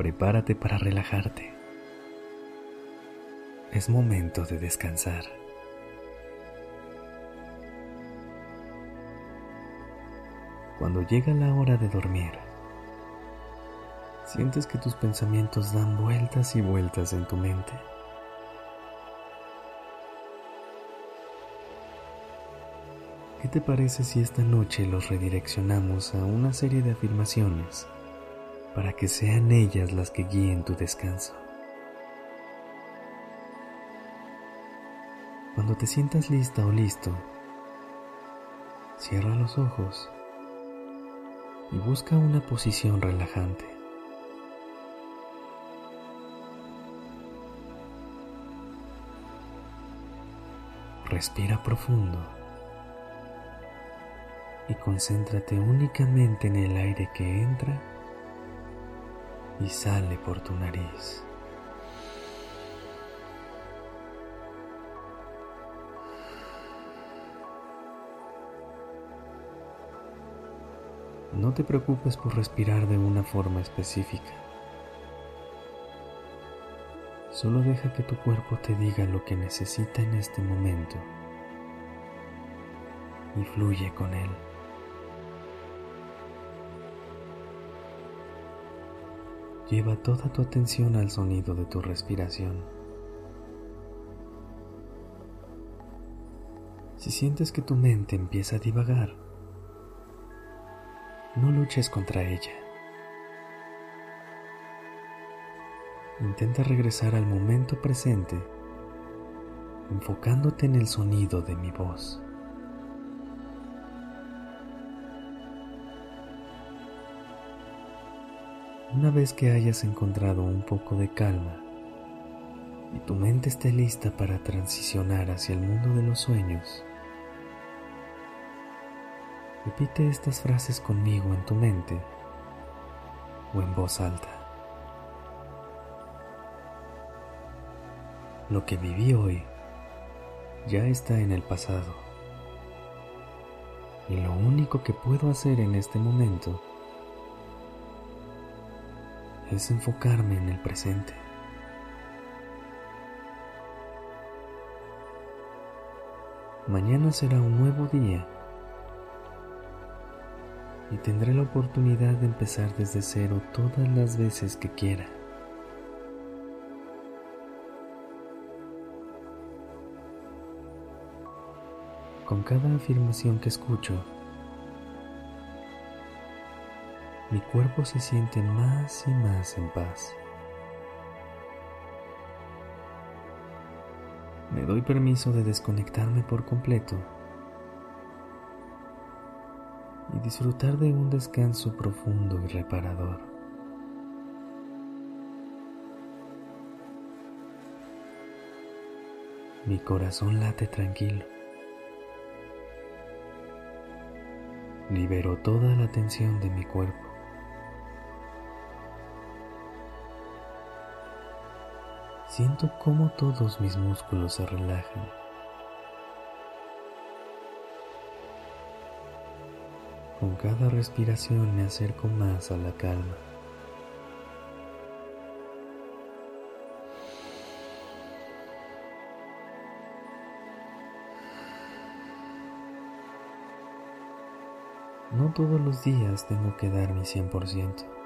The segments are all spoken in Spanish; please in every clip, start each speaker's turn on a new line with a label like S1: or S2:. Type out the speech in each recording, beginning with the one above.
S1: Prepárate para relajarte. Es momento de descansar. Cuando llega la hora de dormir, sientes que tus pensamientos dan vueltas y vueltas en tu mente. ¿Qué te parece si esta noche los redireccionamos a una serie de afirmaciones para que sean ellas las que guíen tu descanso? Cuando te sientas lista o listo, cierra los ojos y busca una posición relajante. Respira profundo y concéntrate únicamente en el aire que entra y sale por tu nariz. No te preocupes por respirar de una forma específica. Solo deja que tu cuerpo te diga lo que necesita en este momento y fluye con él. Lleva toda tu atención al sonido de tu respiración. Si sientes que tu mente empieza a divagar, no luches contra ella. Intenta regresar al momento presente, enfocándote en el sonido de mi voz. Una vez que hayas encontrado un poco de calma y tu mente esté lista para transicionar hacia el mundo de los sueños, repite estas frases conmigo en tu mente o en voz alta. Lo que viví hoy ya está en el pasado y lo único que puedo hacer en este momento es enfocarme en el presente. Mañana será un nuevo día y tendré la oportunidad de empezar desde cero todas las veces que quiera. Con cada afirmación que escucho, mi cuerpo se siente más y más en paz. Me doy permiso de desconectarme por completo y disfrutar de un descanso profundo y reparador. Mi corazón late tranquilo. Libero toda la tensión de mi cuerpo. Siento cómo todos mis músculos se relajan. Con cada respiración me acerco más a la calma. No todos los días tengo que dar mi 100%.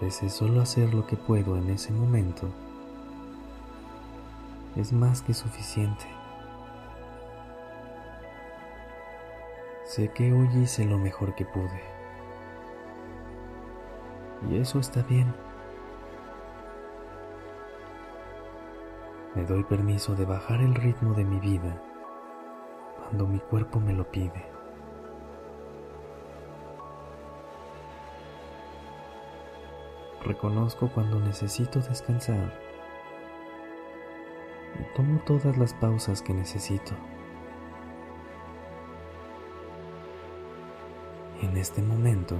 S1: Veces solo hacer lo que puedo en ese momento es más que suficiente. Sé que hoy hice lo mejor que pude. Y eso está bien. Me doy permiso de bajar el ritmo de mi vida cuando mi cuerpo me lo pide. Reconozco cuando necesito descansar y tomo todas las pausas que necesito. En este momento,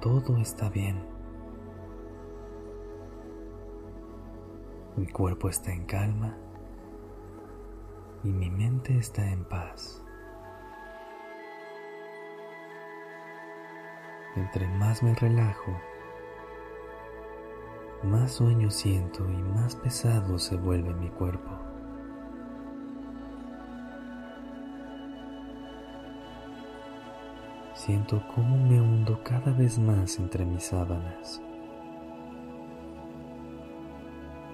S1: todo está bien. Mi cuerpo está en calma y mi mente está en paz. Entre más me relajo, más sueño siento y más pesado se vuelve mi cuerpo. Siento cómo me hundo cada vez más entre mis sábanas.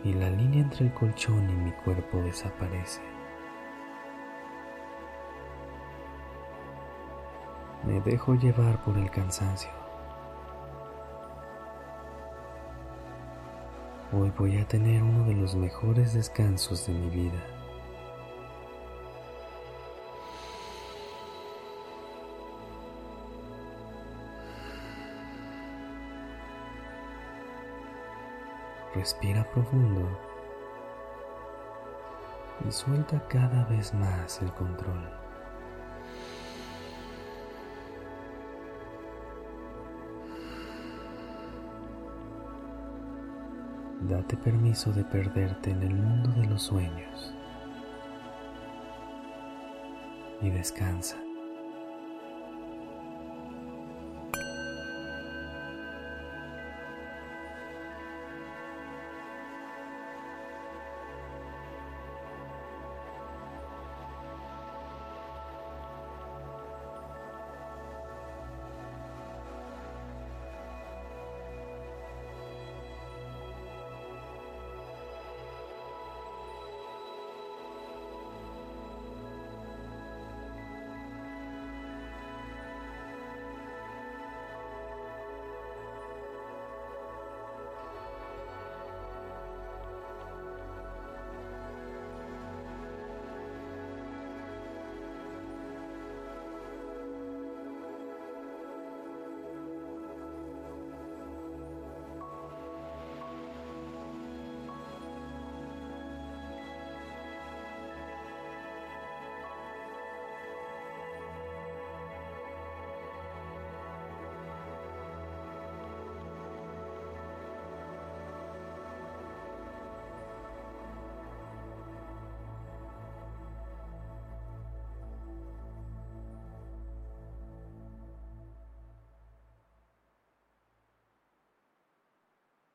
S1: Y la línea entre el colchón y mi cuerpo desaparece. Me dejo llevar por el cansancio. Hoy voy a tener uno de los mejores descansos de mi vida. Respira profundo y suelta cada vez más el control. Date permiso de perderte en el mundo de los sueños y descansa.